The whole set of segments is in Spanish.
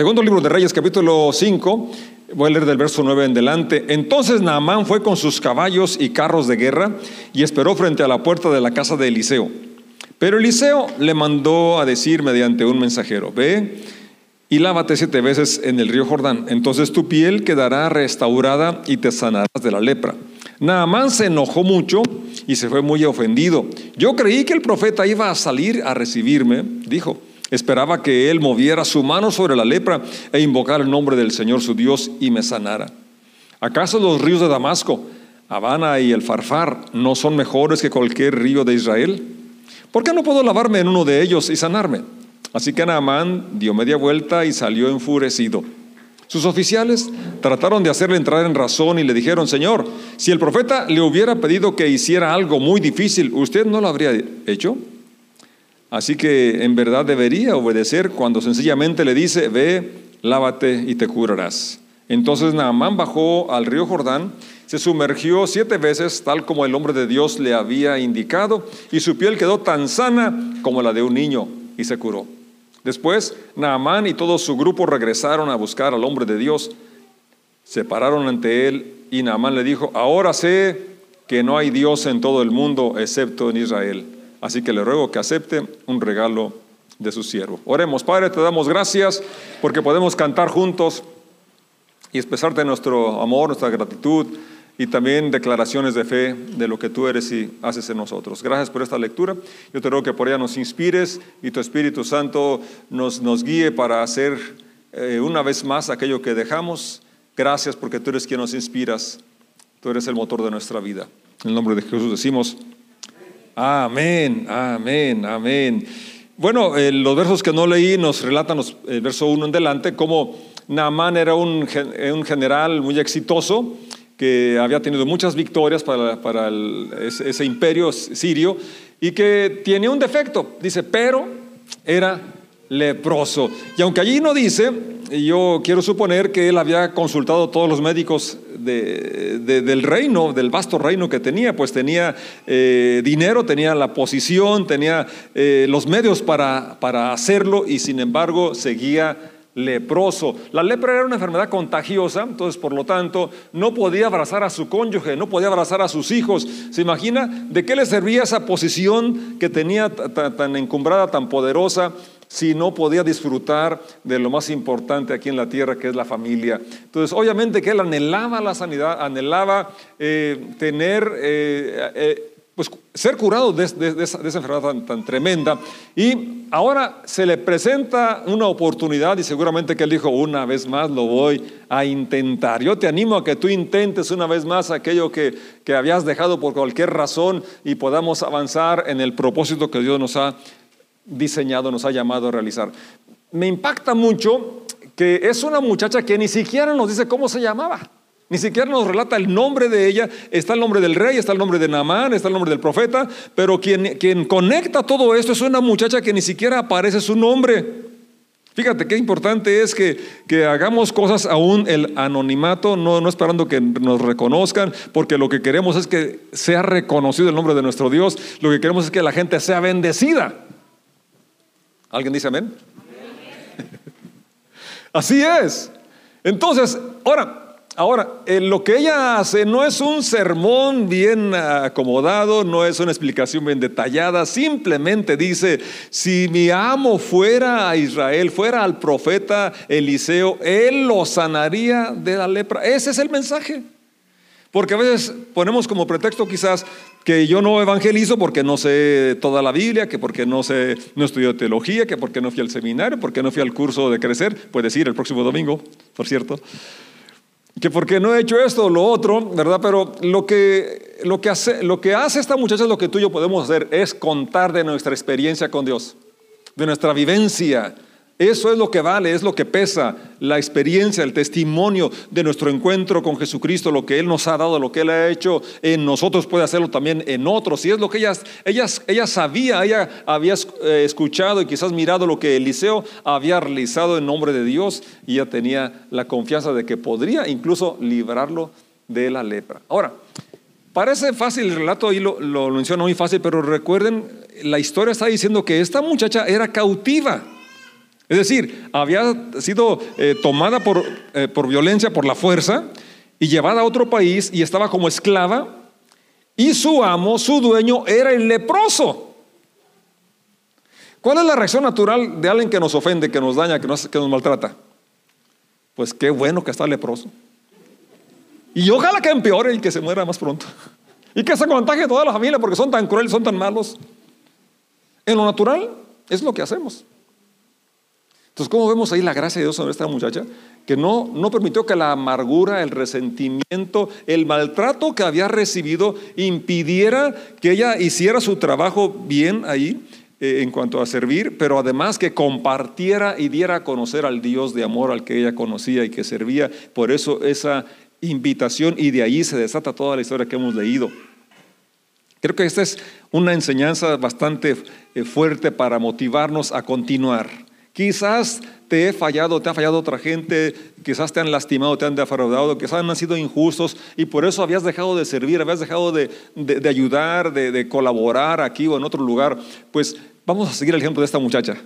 Segundo libro de Reyes, capítulo 5, voy a leer del verso 9 en delante. Entonces Naamán fue con sus caballos y carros de guerra y esperó frente a la puerta de la casa de Eliseo. Pero Eliseo le mandó a decir mediante un mensajero, ve y lávate siete veces en el río Jordán, entonces tu piel quedará restaurada y te sanarás de la lepra. Naamán se enojó mucho y se fue muy ofendido. Yo creí que el profeta iba a salir a recibirme, dijo. Esperaba que él moviera su mano sobre la lepra e invocara el nombre del Señor su Dios y me sanara. ¿Acaso los ríos de Damasco, Habana y el Farfar no son mejores que cualquier río de Israel? ¿Por qué no puedo lavarme en uno de ellos y sanarme? Así que Naamán dio media vuelta y salió enfurecido. Sus oficiales trataron de hacerle entrar en razón y le dijeron, Señor, si el profeta le hubiera pedido que hiciera algo muy difícil, ¿usted no lo habría hecho? Así que en verdad debería obedecer cuando sencillamente le dice, ve, lávate y te curarás. Entonces Naamán bajó al río Jordán, se sumergió siete veces, tal como el hombre de Dios le había indicado, y su piel quedó tan sana como la de un niño, y se curó. Después, Naamán y todo su grupo regresaron a buscar al hombre de Dios, se pararon ante él, y Naamán le dijo, ahora sé que no hay Dios en todo el mundo excepto en Israel. Así que le ruego que acepte un regalo de su siervo. Oremos, Padre, te damos gracias porque podemos cantar juntos y expresarte nuestro amor, nuestra gratitud y también declaraciones de fe de lo que tú eres y haces en nosotros. Gracias por esta lectura. Yo te ruego que por ella nos inspires y tu Espíritu Santo nos, nos guíe para hacer eh, una vez más aquello que dejamos. Gracias porque tú eres quien nos inspiras. Tú eres el motor de nuestra vida. En el nombre de Jesús decimos. Amén, amén, amén. Bueno, eh, los versos que no leí nos relatan el verso 1 en delante cómo Naamán era un, un, general muy exitoso que había tenido muchas victorias para, para ese, ese imperio sirio y que tiene un defecto, dice, pero era leproso. Y aunque allí no dice, yo quiero suponer que él había consultado a todos los médicos del reino, del vasto reino que tenía, pues tenía eh, dinero, tenía la posición, tenía eh, los medios para, para hacerlo y sin embargo seguía leproso. La lepra era una enfermedad contagiosa, entonces por lo tanto no podía abrazar a su cónyuge, no podía abrazar a sus hijos. ¿Se imagina de qué le servía esa posición que tenía tan encumbrada, tan poderosa? Si no podía disfrutar de lo más importante aquí en la tierra, que es la familia. Entonces, obviamente que él anhelaba la sanidad, anhelaba eh, tener, eh, eh, pues ser curado de, esa, enfermedad tan, tremenda. Y ahora se le presenta una oportunidad y seguramente que él dijo, una vez más lo voy a intentar. Yo te animo a que tú intentes una vez más aquello que, que habías dejado por cualquier razón y podamos avanzar en el propósito que Dios nos ha diseñado, nos ha llamado a realizar. Me impacta mucho que es una muchacha que ni siquiera nos dice cómo se llamaba. Ni siquiera nos relata el nombre de ella. Está el nombre del rey, está el nombre de Naamán, está el nombre del profeta. Pero quien, quien conecta todo esto es una muchacha que ni siquiera aparece su nombre. Fíjate qué importante es que, que, hagamos cosas aún el anonimato, no, no esperando que nos reconozcan, porque lo que queremos es que sea reconocido el nombre de nuestro Dios. Lo que queremos es que la gente sea bendecida. ¿Alguien dice amén? Así es. Entonces, ahora, ahora, eh, lo que ella hace no es un sermón bien acomodado, no es una explicación bien detallada, simplemente dice, si mi amo fuera a Israel, fuera al profeta Eliseo, él lo sanaría de la lepra. Ese es el mensaje. Porque a veces ponemos como pretexto quizás que yo no evangelizo porque no sé toda la Biblia, que porque no sé, no estudio teología, que porque no fui al seminario, porque no fui al curso de crecer, puedes ir el próximo domingo, por cierto, que porque no he hecho esto o lo otro, ¿verdad? Pero lo que, lo, que hace, lo que hace esta muchacha es lo que tú y yo podemos hacer, es contar de nuestra experiencia con Dios, de nuestra vivencia, eso es lo que vale, es lo que pesa, la experiencia, el testimonio de nuestro encuentro con Jesucristo, lo que Él nos ha dado, lo que Él ha hecho en nosotros puede hacerlo también en otros. Y es lo que ella, ella sabía, ella había eh, escuchado y quizás mirado lo que Eliseo había realizado en nombre de Dios y ella tenía la confianza de que podría incluso librarlo de la lepra. Ahora, parece fácil el relato, y lo, lo menciono muy fácil, pero recuerden, la historia está diciendo que esta muchacha era cautiva. Es decir, había sido eh, tomada por, eh, por violencia, por la fuerza, y llevada a otro país y estaba como esclava, y su amo, su dueño, era el leproso. ¿Cuál es la reacción natural de alguien que nos ofende, que nos daña, que nos, que nos maltrata? Pues qué bueno que está leproso. Y ojalá que empeore y que se muera más pronto. Y que se contagie toda la familia porque son tan crueles, son tan malos. En lo natural es lo que hacemos. Entonces, ¿cómo vemos ahí la gracia de Dios sobre esta muchacha? Que no, no permitió que la amargura, el resentimiento, el maltrato que había recibido impidiera que ella hiciera su trabajo bien ahí eh, en cuanto a servir, pero además que compartiera y diera a conocer al Dios de amor al que ella conocía y que servía. Por eso esa invitación y de ahí se desata toda la historia que hemos leído. Creo que esta es una enseñanza bastante eh, fuerte para motivarnos a continuar. Quizás te he fallado, te ha fallado otra gente, quizás te han lastimado, te han defraudado, quizás han sido injustos y por eso habías dejado de servir, habías dejado de, ayudar, de, de colaborar aquí o en otro lugar. Pues vamos a seguir el ejemplo de esta muchacha.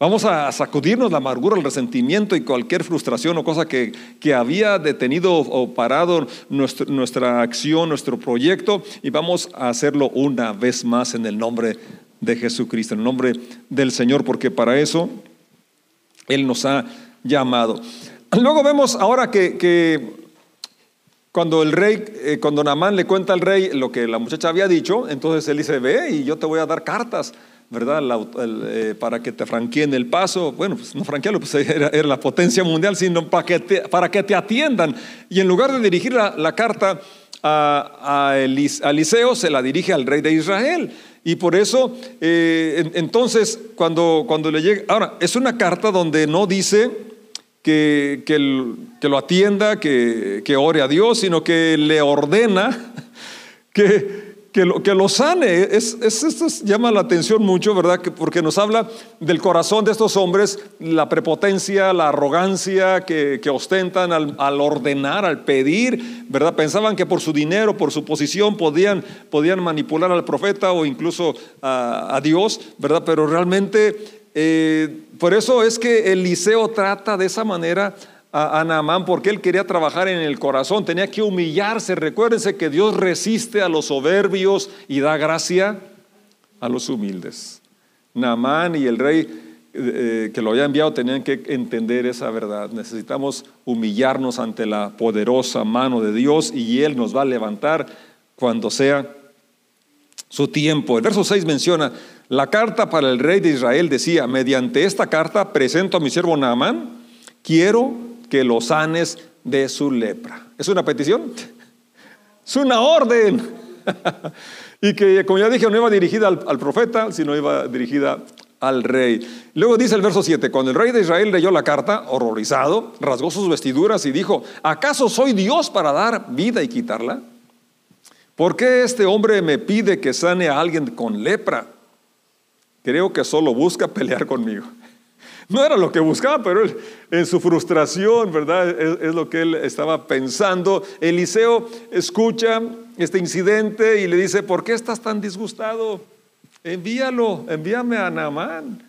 Vamos a sacudirnos la amargura, el resentimiento y cualquier frustración o cosa que, que había detenido o parado nuestra acción, nuestro proyecto, y vamos a hacerlo una vez más en el nombre de Jesucristo, en el nombre del Señor, porque para eso Él nos ha llamado. Luego vemos ahora que, cuando el rey, eh, cuando Namán le cuenta al rey lo que la muchacha había dicho, entonces él dice, ve y yo te voy a dar cartas ¿verdad? Eh, para que te franqueen el paso. Bueno, pues no franquearlo, pues era, la potencia mundial, sino para que, te, para que te atiendan. Y en lugar de dirigir la, carta a, a, Eliseo, se la dirige al rey de Israel. Y por eso, eh, entonces, cuando, cuando le llega, ahora, es una carta donde no dice que, que, lo atienda, que, que ore a Dios, sino que le ordena que que lo, que lo sane. Es, esto llama la atención mucho, ¿verdad? porque nos habla del corazón de estos hombres, la prepotencia, la arrogancia que, ostentan al, ordenar, al pedir, ¿verdad? Pensaban que por su dinero, por su posición, podían, podían manipular al profeta o incluso a, Dios, ¿verdad? Pero realmente, eh, por eso es que Eliseo trata de esa manera a, Naamán porque él quería trabajar en el corazón, tenía que humillarse. Recuérdense que Dios resiste a los soberbios y da gracia a los humildes. Naamán y el rey eh, eh, que lo había enviado tenían que entender esa verdad. Necesitamos humillarnos ante la poderosa mano de Dios y Él nos va a levantar cuando sea su tiempo. El verso 6 menciona, la carta para el rey de Israel decía, mediante esta carta presento a mi siervo Naamán, quiero que lo sanes de su lepra. ¿Es una petición? Es una orden. y que, como ya dije, no iba dirigida al, profeta, sino iba dirigida al rey. Luego dice el verso 7, cuando el rey de Israel leyó la carta, horrorizado, rasgó sus vestiduras y dijo, ¿acaso soy Dios para dar vida y quitarla? ¿Por qué este hombre me pide que sane a alguien con lepra? Creo que solo busca pelear conmigo. No era lo que buscaba, pero en su frustración, ¿verdad? Es, lo que él estaba pensando. Eliseo escucha este incidente y le dice, ¿por qué estás tan disgustado? Envíalo, envíame a Naamán.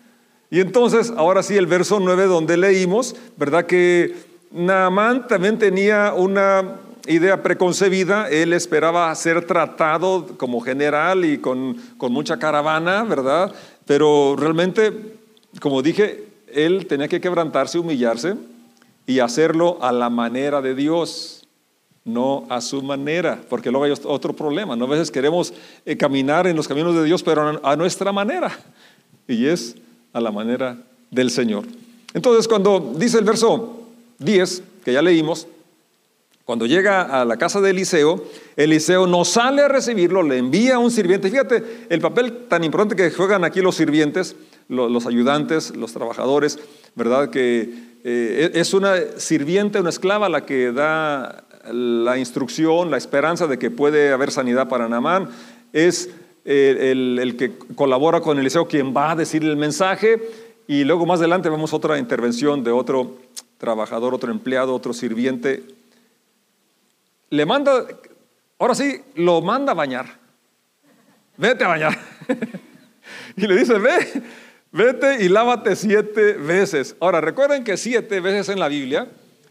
Y entonces, ahora sí, el verso 9 donde leímos, ¿verdad? Que Naamán también tenía una idea preconcebida, él esperaba ser tratado como general y con, con mucha caravana, ¿verdad? Pero realmente, como dije, él tenía que quebrantarse, humillarse y hacerlo a la manera de Dios, no a su manera, porque luego hay otro problema, ¿no? A veces queremos eh, caminar en los caminos de Dios, pero a nuestra manera, y es a la manera del Señor. Entonces, cuando dice el verso 10, que ya leímos, cuando llega a la casa de Eliseo, Eliseo no sale a recibirlo, le envía a un sirviente. Fíjate el papel tan importante que juegan aquí los sirvientes los ayudantes, los trabajadores, ¿verdad? Que eh, es una sirviente, una esclava la que da la instrucción, la esperanza de que puede haber sanidad para Naamán. Es eh, el, que colabora con Eliseo quien va a decir el mensaje. Y luego más adelante vemos otra intervención de otro trabajador, otro empleado, otro sirviente. Le manda, ahora sí, lo manda a bañar. Vete a bañar. y le dice, ve, Vete y lávate siete veces. Ahora, recuerden que siete veces en la Biblia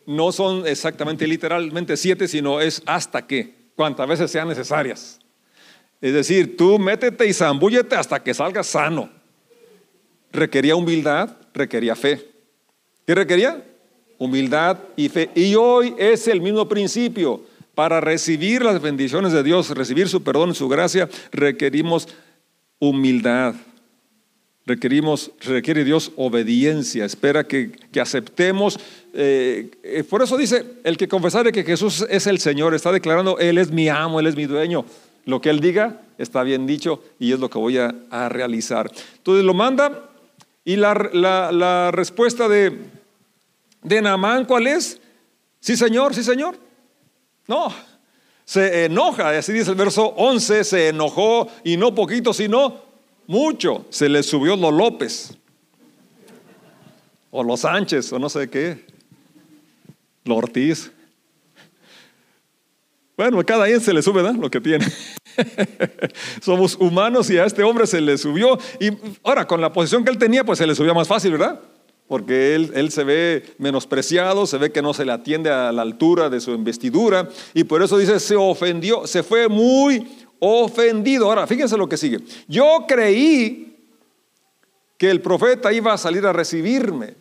no son exactamente literalmente siete, sino es hasta que, cuantas veces sean necesarias. Es decir, tú métete y zambúllete hasta que salgas sano. Requería humildad, requería fe. ¿Qué requería? Humildad y fe. Y hoy es el mismo principio. Para recibir las bendiciones de Dios, recibir su perdón su gracia, requerimos humildad. Requerimos, requiere Dios obediencia, espera que, aceptemos. Eh, eh, por eso dice, el que confesare que Jesús es el Señor, está declarando, Él es mi amo, Él es mi dueño. Lo que Él diga está bien dicho y es lo que voy a, realizar. Entonces lo manda y la, respuesta de, de Naamán, ¿cuál es? Sí, Señor, sí, Señor. No, se enoja, así dice el verso 11, se enojó y no poquito, sino mucho. Se le subió los López, o los Sánchez, o no sé qué, los Ortiz. Bueno, cada quien se le sube lo que tiene. Somos humanos y a este hombre se le subió. Y ahora, con la posición que él tenía, pues se le subía más fácil, ¿verdad? Porque él, él se ve menospreciado, se ve que no se le atiende a la altura de su investidura. Y por eso dice, se ofendió, se fue muy ofendido. Ahora, fíjense lo que sigue. Yo creí que el profeta iba a salir a recibirme.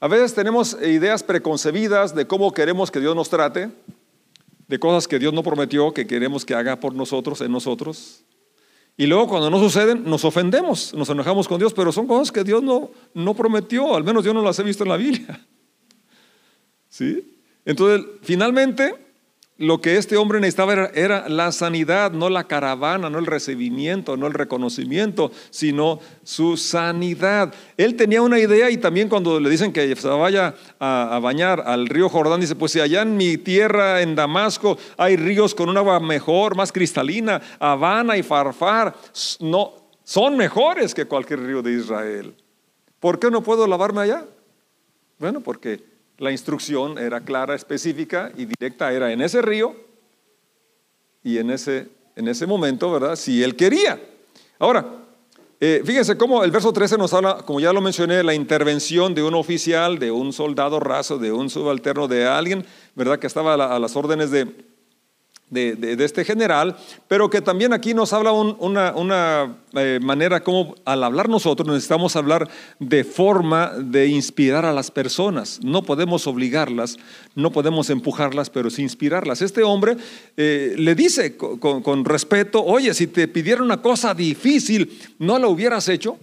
A veces tenemos ideas preconcebidas de cómo queremos que Dios nos trate, de cosas que Dios no prometió, que queremos que haga por nosotros, en nosotros. Y luego cuando no suceden, nos ofendemos, nos enojamos con Dios, pero son cosas que Dios no, no prometió, al menos yo no las he visto en la Biblia. ¿Sí? Entonces, finalmente, lo que este hombre necesitaba era, la sanidad, no la caravana, no el recibimiento, no el reconocimiento, sino su sanidad. Él tenía una idea y también cuando le dicen que se vaya a, bañar al río Jordán, dice, pues si allá en mi tierra, en Damasco, hay ríos con un agua mejor, más cristalina, Habana y Farfar, no, son mejores que cualquier río de Israel. ¿Por qué no puedo lavarme allá? Bueno, porque la instrucción era clara, específica y directa, era en ese río y en ese, en ese momento, ¿verdad? Si él quería. Ahora, eh, fíjense cómo el verso 13 nos habla, como ya lo mencioné, la intervención de un oficial, de un soldado raso, de un subalterno, de alguien, ¿verdad? Que estaba a las órdenes de, de, este general, pero que también aquí nos habla una, eh, manera como al hablar nosotros necesitamos hablar de forma de inspirar a las personas. No podemos obligarlas, no podemos empujarlas, pero sí inspirarlas. Este hombre eh, le dice con, con respeto, oye, si te pidiera una cosa difícil, ¿no la hubieras hecho?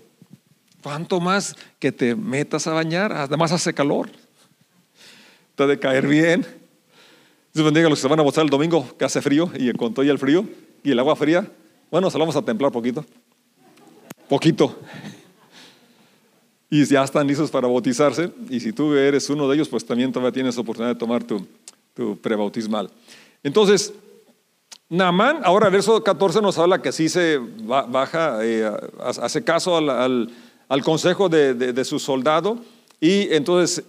¿Cuánto más que te metas a bañar? Además hace calor, te de caer bien Dios bendiga a los que se van a gozar el domingo, que hace frío, y con todo el frío y el agua fría, bueno, se lo vamos a templar poquito. Poquito. Y ya están listos para bautizarse. Y si tú eres uno de ellos, pues también todavía tienes oportunidad de tomar tu, tu prebautismal. Entonces, Naamán, ahora verso 14 nos habla que sí se baja, eh, hace caso al, consejo de, de, su soldado. Y entonces,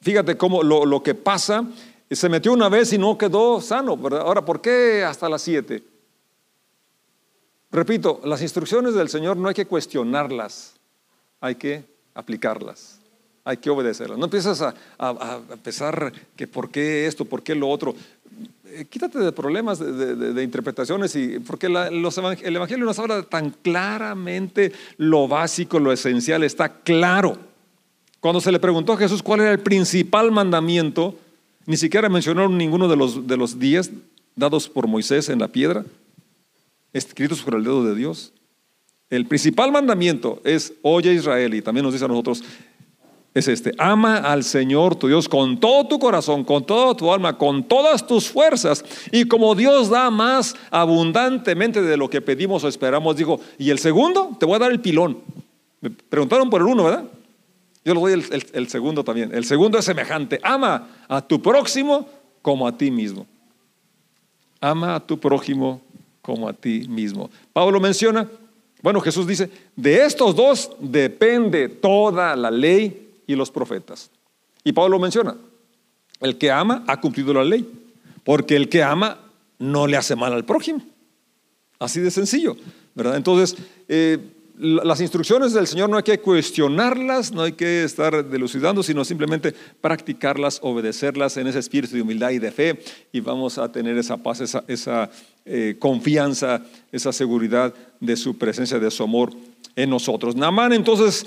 fíjate cómo lo que pasa y se metió una vez y no quedó sano. Ahora, ¿por qué hasta las siete? Repito, las instrucciones del Señor no hay que cuestionarlas, hay que aplicarlas, hay que obedecerlas. No empiezas a, pensar que por qué esto, por qué lo otro. Eh, quítate de problemas de, interpretaciones y porque el Evangelio nos habla tan claramente lo básico, lo esencial, está claro. Cuando se le preguntó a Jesús cuál era el principal mandamiento, ni siquiera mencionaron ninguno de los, de los diez dados por Moisés en la piedra, escritos por el dedo de Dios. El principal mandamiento es, oye Israel, y también nos dice a nosotros, es este, ama al Señor tu Dios con todo tu corazón, con toda tu alma, con todas tus fuerzas. Y como Dios da más abundantemente de lo que pedimos o esperamos, dijo, y el segundo, te voy a dar el pilón. Me preguntaron por el uno, ¿verdad? Yo le doy el, segundo también. El segundo es semejante. Ama a tu próximo como a ti mismo. Ama a tu prójimo como a ti mismo. Pablo menciona, bueno, Jesús dice, de estos dos depende toda la ley y los profetas. Y Pablo menciona, el que ama ha cumplido la ley, porque el que ama no le hace mal al prójimo. Así de sencillo, ¿verdad? Entonces, eh, las instrucciones del Señor no hay que cuestionarlas, no hay que estar delucidando, sino simplemente practicarlas, obedecerlas en ese espíritu de humildad y de fe y vamos a tener esa paz, esa, eh, confianza, esa seguridad de su presencia, de su amor en nosotros. Namán entonces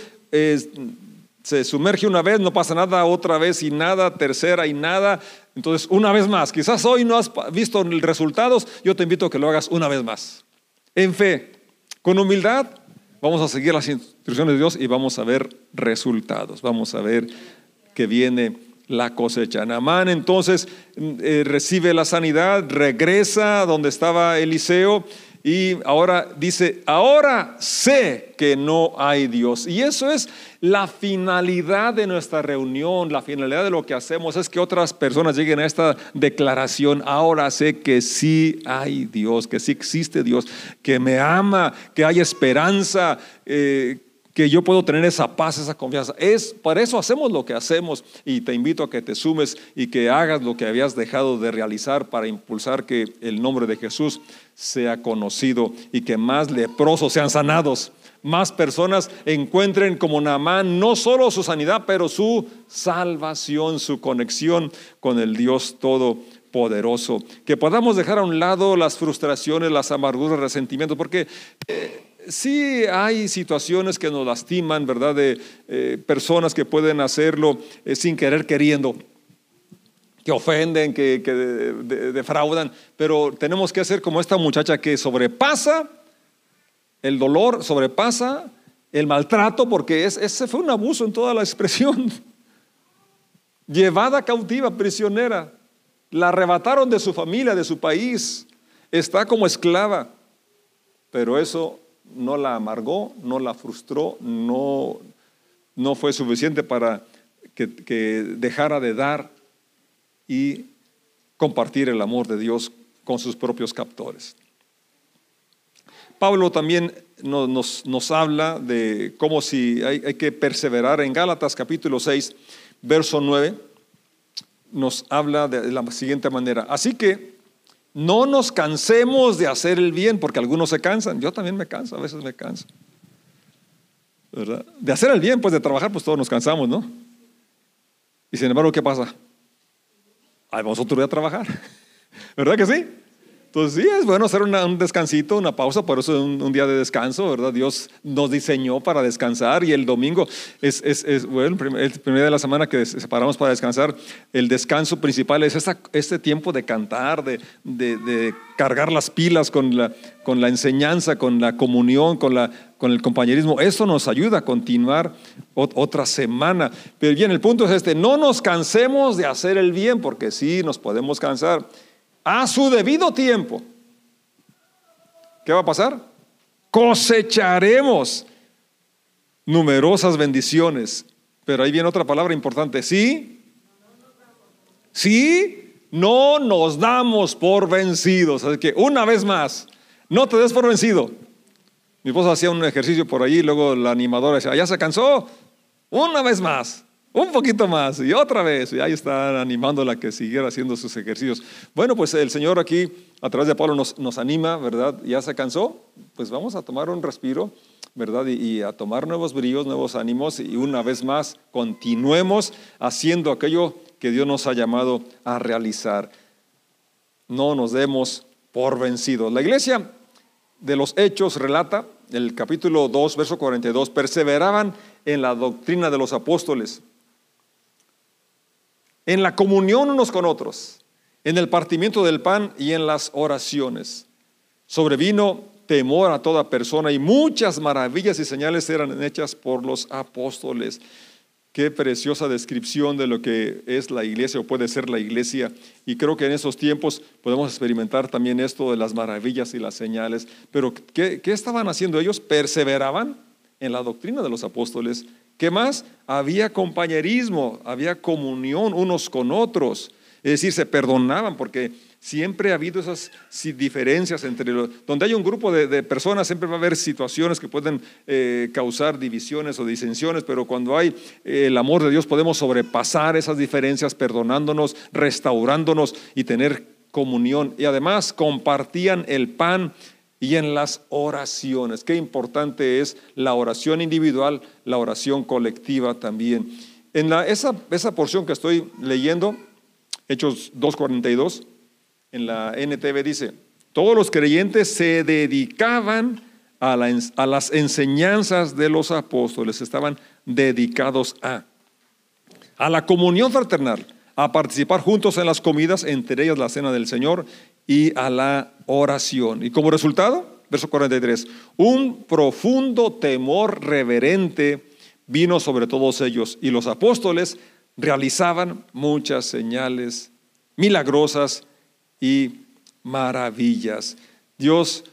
se sumerge una vez, no pasa nada, otra vez y nada, tercera y nada. Entonces, una vez más, quizás hoy no has visto resultados, yo te invito a que lo hagas una vez más. En fe, con humildad, Vamos a seguir las instrucciones de Dios y vamos a ver resultados. Vamos a ver que viene la cosecha. Naamán entonces eh, recibe la sanidad, regresa donde estaba Eliseo y ahora dice, ahora sé que no hay Dios. Y eso es la finalidad de nuestra reunión, la finalidad de lo que hacemos es que otras personas lleguen a esta declaración, ahora sé que sí hay Dios, que sí existe Dios, que me ama, que hay esperanza. Eh, que yo puedo tener esa paz, esa confianza. Es para eso hacemos lo que hacemos y te invito a que te sumes y que hagas lo que habías dejado de realizar para impulsar que el nombre de Jesús sea conocido y que más leprosos sean sanados, más personas encuentren como Naamán no solo su sanidad, pero su salvación, su conexión con el Dios Todopoderoso. Que podamos dejar a un lado las frustraciones, las amarguras, resentimientos, porque eh, sí hay situaciones que nos lastiman, ¿verdad? De eh, personas que pueden hacerlo eh, sin querer queriendo, que ofenden, que, defraudan, pero tenemos que hacer como esta muchacha que sobrepasa el dolor, sobrepasa el maltrato, porque ese fue un abuso en toda la expresión. Llevada cautiva, prisionera, la arrebataron de su familia, de su país, está como esclava, pero eso no la amargó, no la frustró, no, no fue suficiente para que, dejara de dar y compartir el amor de Dios con sus propios captores. Pablo también nos, nos, habla de cómo si hay, hay, que perseverar. En Gálatas capítulo 6, verso 9, nos habla de la siguiente manera. Así que no nos cansemos de hacer el bien, porque algunos se cansan. Yo también me canso, a veces me canso. ¿Verdad? De hacer el bien, pues de trabajar, pues todos nos cansamos, ¿no? Y sin embargo, ¿qué pasa? Ay, vamos otro día a trabajar. ¿Verdad que sí? Entonces sí, es bueno hacer un descansito, una pausa, por eso es un, día de descanso, ¿verdad? Dios nos diseñó para descansar y el domingo es, es, bueno, el primer día de la semana que separamos para descansar, el descanso principal es este tiempo de cantar, de, cargar las pilas con la, enseñanza, con la comunión, con el compañerismo. Eso nos ayuda a continuar otra semana. Pero bien, el punto es este, no nos cansemos de hacer el bien, porque sí nos podemos cansar a su debido tiempo. ¿Qué va a pasar? Cosecharemos numerosas bendiciones. Pero ahí viene otra palabra importante. Sí, sí, no nos damos por vencidos. Así que una vez más, no te des por vencido. Mi esposa hacía un ejercicio por ahí, luego la animadora decía, ya se cansó, una vez más. Un poquito más y otra vez. Y ahí están animándola que siguiera haciendo sus ejercicios. Bueno, pues el Señor aquí, a través de Pablo, nos, nos anima, ¿verdad? Ya se cansó. Pues vamos a tomar un respiro, ¿verdad? Y, y, a tomar nuevos brillos, nuevos ánimos. Y una vez más, continuemos haciendo aquello que Dios nos ha llamado a realizar. No nos demos por vencidos. La iglesia de los Hechos relata, el capítulo 2, verso 42, perseveraban en la doctrina de los apóstoles en la comunión unos con otros, en el partimiento del pan y en las oraciones. Sobrevino temor a toda persona y muchas maravillas y señales eran hechas por los apóstoles. Qué preciosa descripción de lo que es la iglesia o puede ser la iglesia. Y creo que en esos tiempos podemos experimentar también esto de las maravillas y las señales. Pero ¿qué, qué estaban haciendo ellos? Perseveraban en la doctrina de los apóstoles ¿Qué más? Había compañerismo, había comunión unos con otros. Es decir, se perdonaban porque siempre ha habido esas diferencias entre los... Donde hay un grupo de, personas siempre va a haber situaciones que pueden eh, causar divisiones o disensiones, pero cuando hay eh, el amor de Dios podemos sobrepasar esas diferencias perdonándonos, restaurándonos y tener comunión. Y además compartían el pan y en las oraciones. Qué importante es la oración individual, la oración colectiva también. En la, esa, esa porción que estoy leyendo, Hechos 2.42, en la NTV dice, todos los creyentes se dedicaban a, a las enseñanzas de los apóstoles, estaban dedicados a, a la comunión fraternal, a participar juntos en las comidas, entre ellas la cena del Señor, y a la oración. Y como resultado, verso 43, un profundo temor reverente vino sobre todos ellos y los apóstoles realizaban muchas señales milagrosas y maravillas. Dios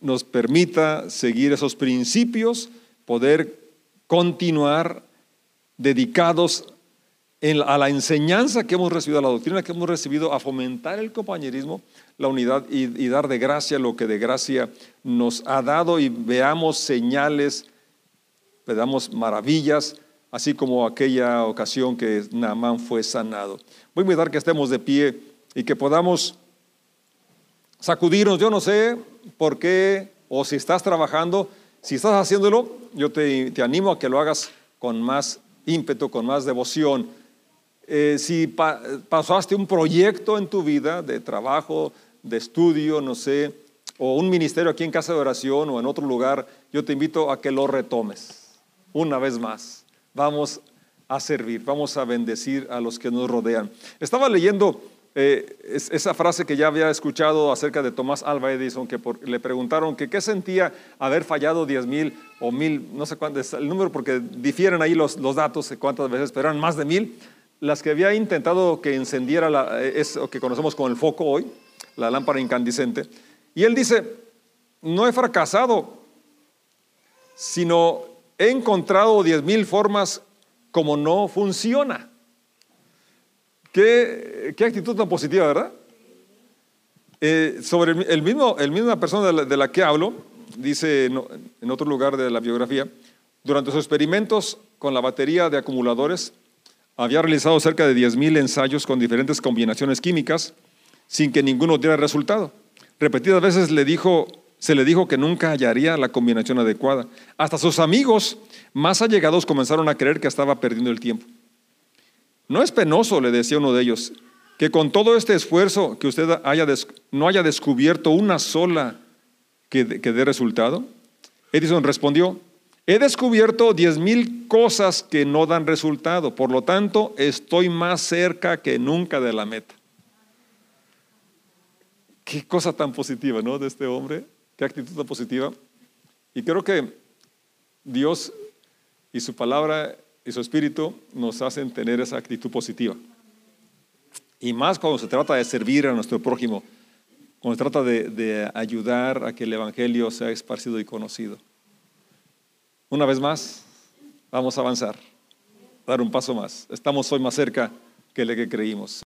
nos permita seguir esos principios, poder continuar dedicados a la enseñanza que hemos recibido, a la doctrina que hemos recibido, a fomentar el compañerismo, la unidad y, y, dar de gracia lo que de gracia nos ha dado y veamos señales, veamos maravillas, así como aquella ocasión que Naamán fue sanado. Voy a invitar que estemos de pie y que podamos sacudirnos. Yo no sé por qué o si estás trabajando, si estás haciéndolo, yo te, te animo a que lo hagas con más ímpetu, con más devoción eh, si pasaste un proyecto en tu vida de trabajo, de estudio, no sé, o un ministerio aquí en casa de oración o en otro lugar, yo te invito a que lo retomes una vez más. Vamos a servir, vamos a bendecir a los que nos rodean. Estaba leyendo eh, esa frase que ya había escuchado acerca de Tomás Alva Edison, que le preguntaron que qué sentía haber fallado 10 mil o mil, no sé cuánto es el número, porque difieren ahí los, los datos, cuántas veces, pero eran más de mil las que había intentado que encendiera la, eso que conocemos como el foco hoy, la lámpara incandescente. Y él dice, no he fracasado, sino he encontrado diez mil formas como no funciona. Qué, qué actitud tan positiva, ¿verdad? Eh, sobre el mismo, el misma persona de la, de la que hablo, dice en otro lugar de la biografía, durante sus experimentos con la batería de acumuladores, había realizado cerca de 10.000 ensayos con diferentes combinaciones químicas sin que ninguno diera resultado. Repetidas veces se le dijo que nunca hallaría la combinación adecuada. Hasta sus amigos más allegados comenzaron a creer que estaba perdiendo el tiempo. No es penoso, le decía uno de ellos, que con todo este esfuerzo que usted no haya descubierto una sola que dé resultado. Edison respondió, He descubierto diez mil cosas que no dan resultado, por lo tanto estoy más cerca que nunca de la meta. Qué cosa tan positiva, ¿no? De este hombre, qué actitud tan positiva. Y creo que Dios y su palabra y su espíritu nos hacen tener esa actitud positiva. Y más cuando se trata de servir a nuestro prójimo, cuando se trata de, de ayudar a que el Evangelio sea esparcido y conocido. Una vez más, vamos a avanzar, dar un paso más. Estamos hoy más cerca que el que creímos.